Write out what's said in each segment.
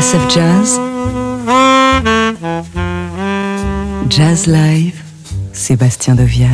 TSF Jazz. Jazz Live Sébastien Devial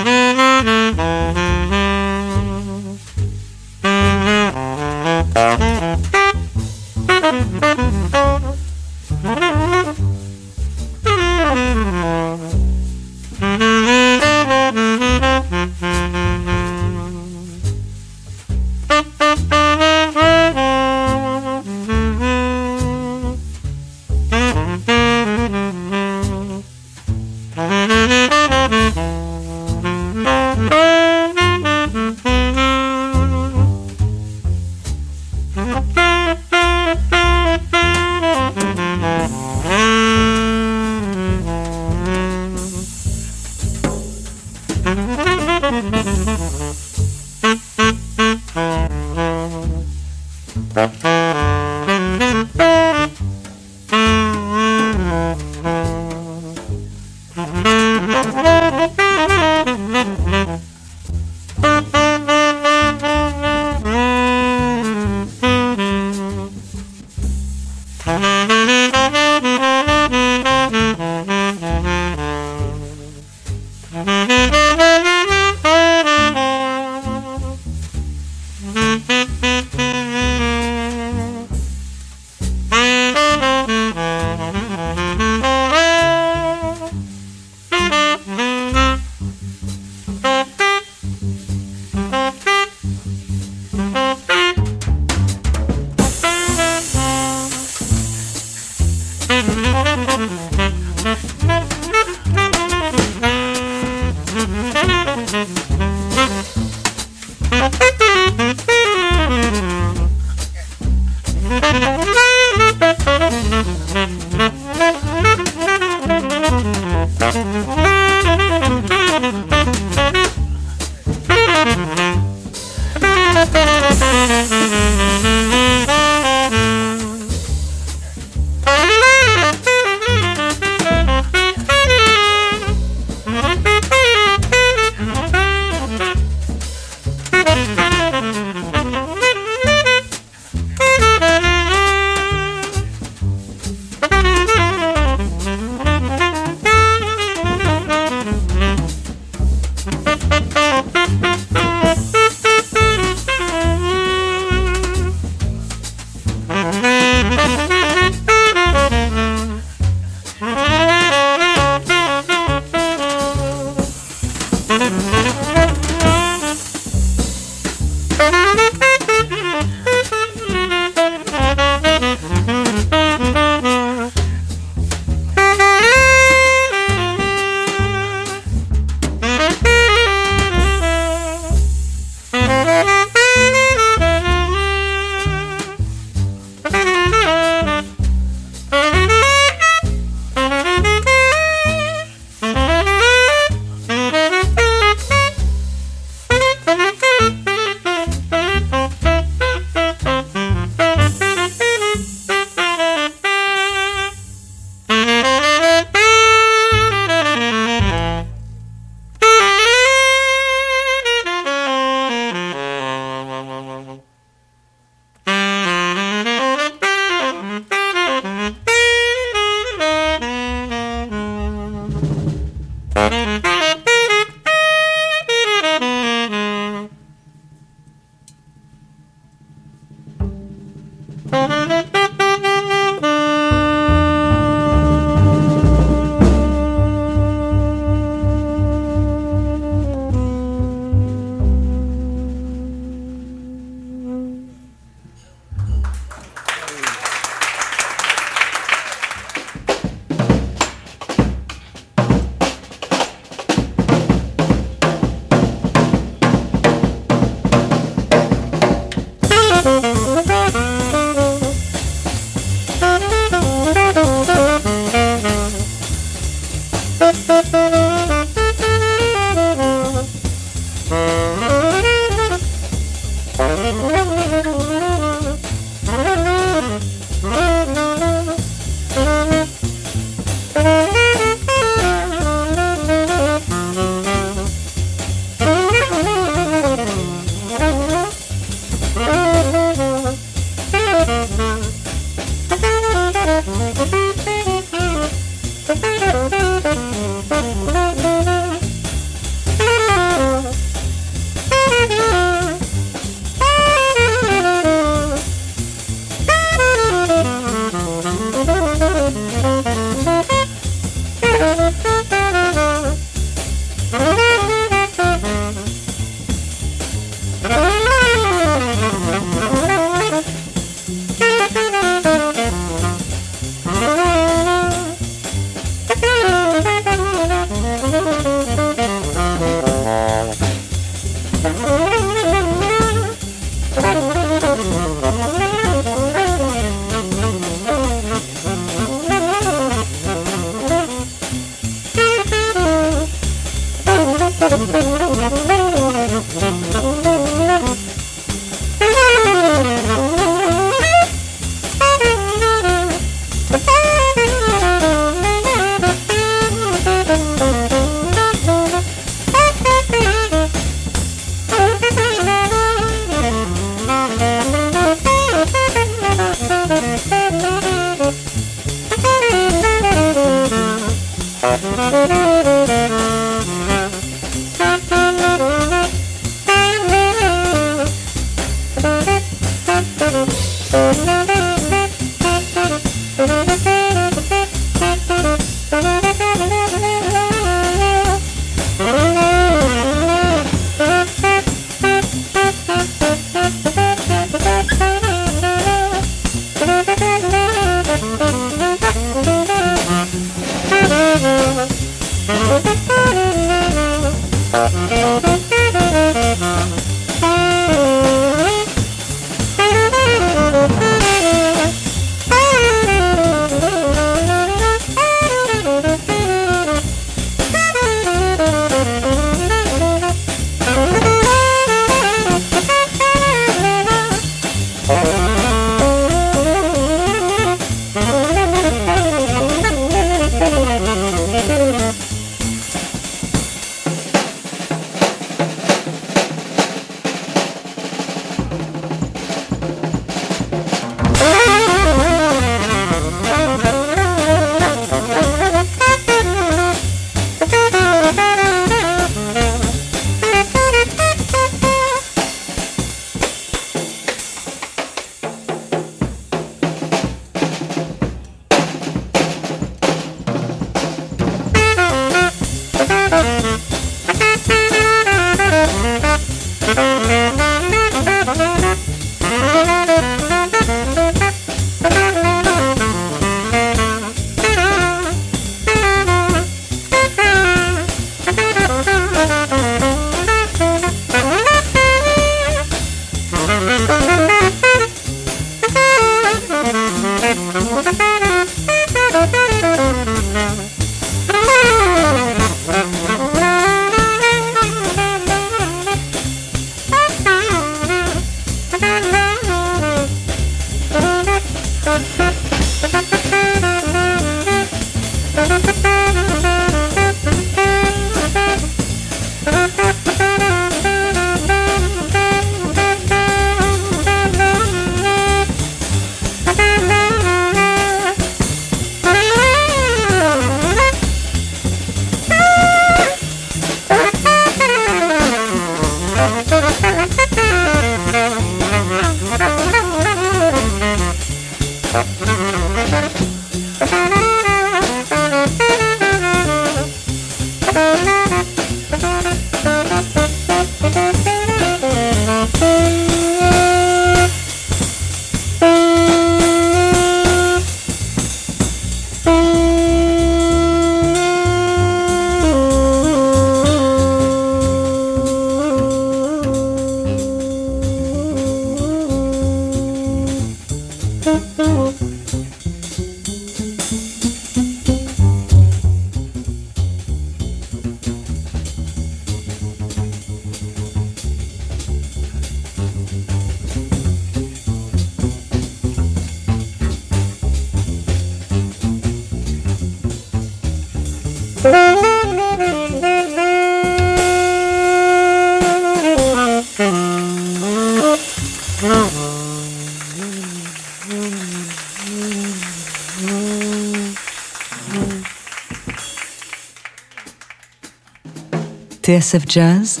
TSF Jazz,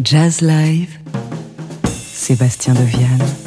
Jazz Live, Sébastien Deviane.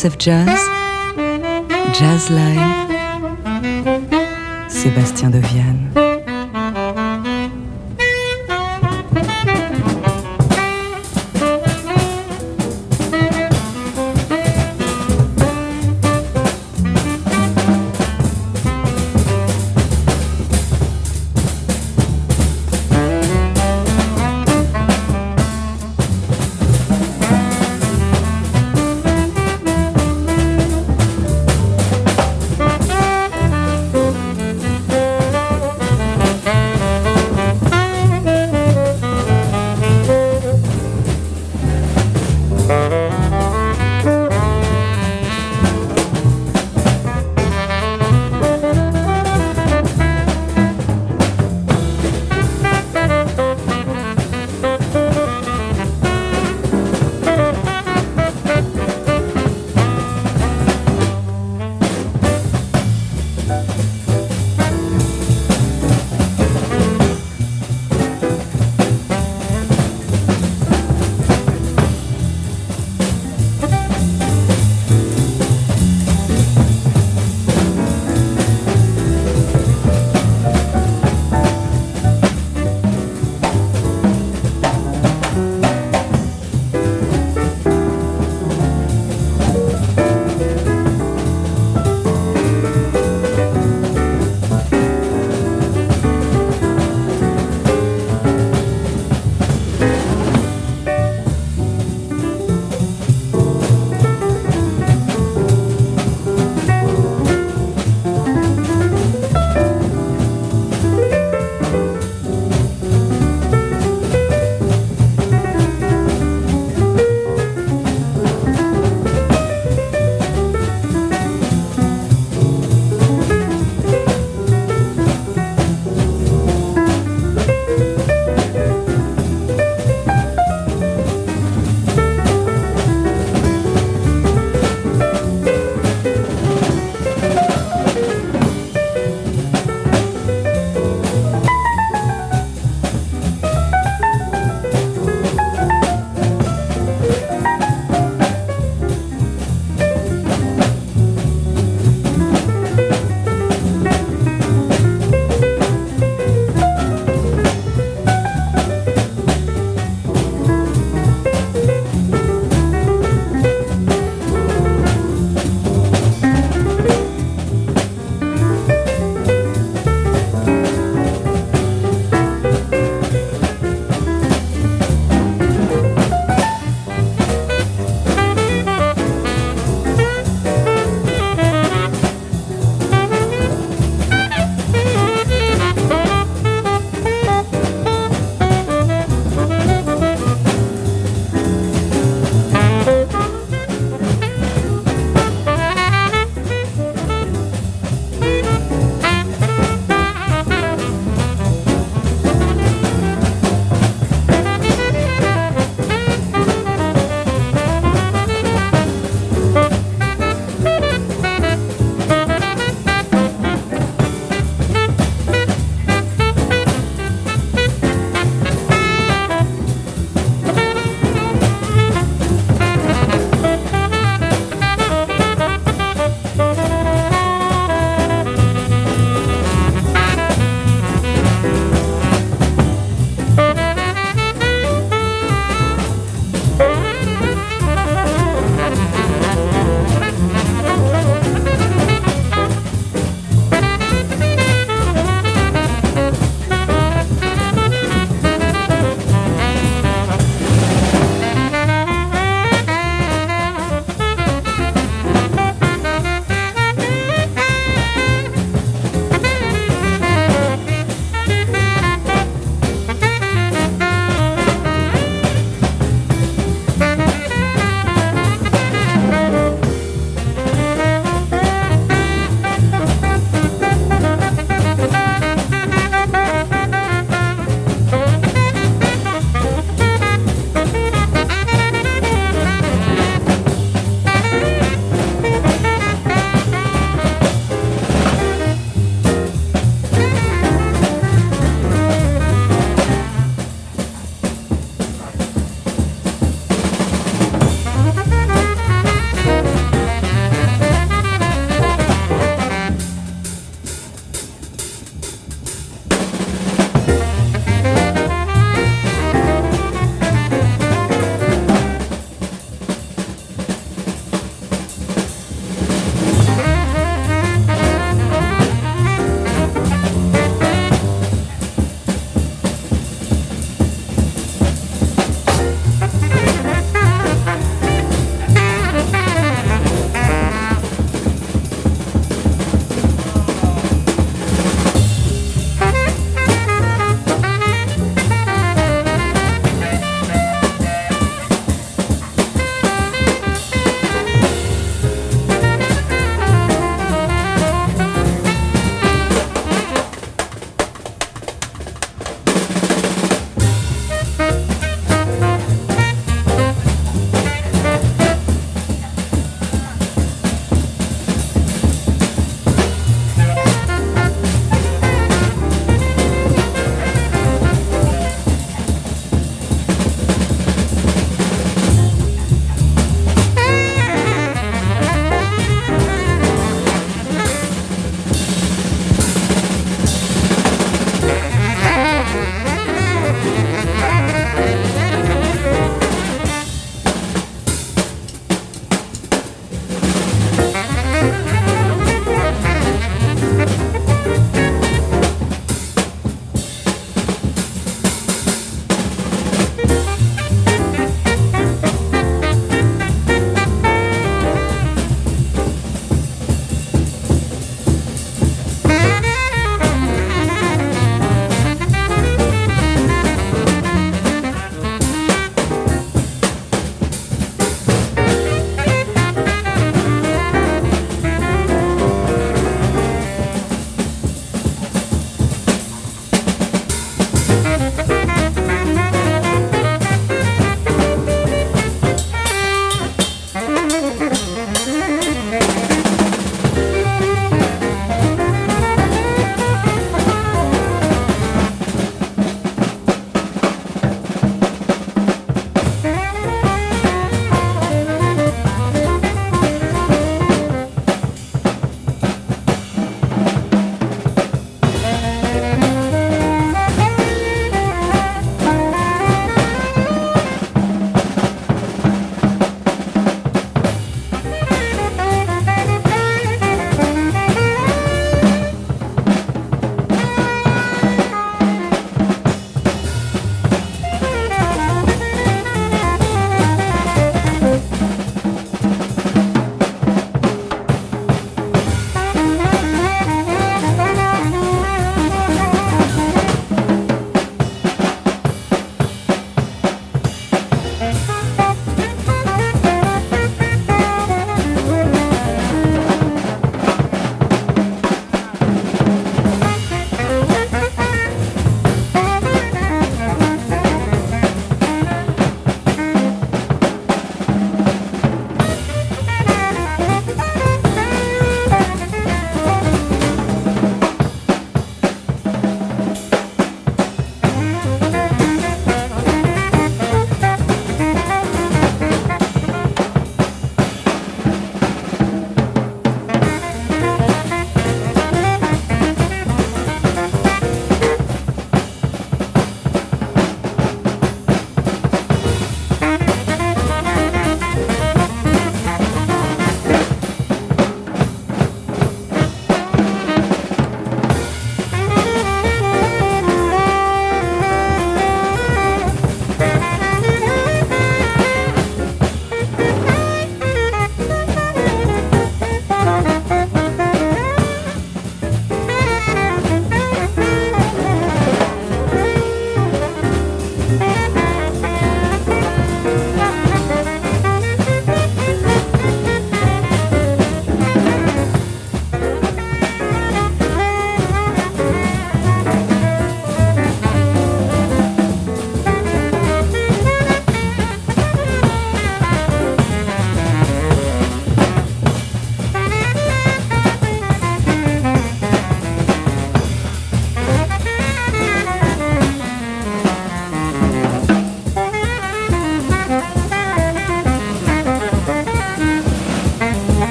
TSF Jazz, Jazz Live, Sébastien Deviane.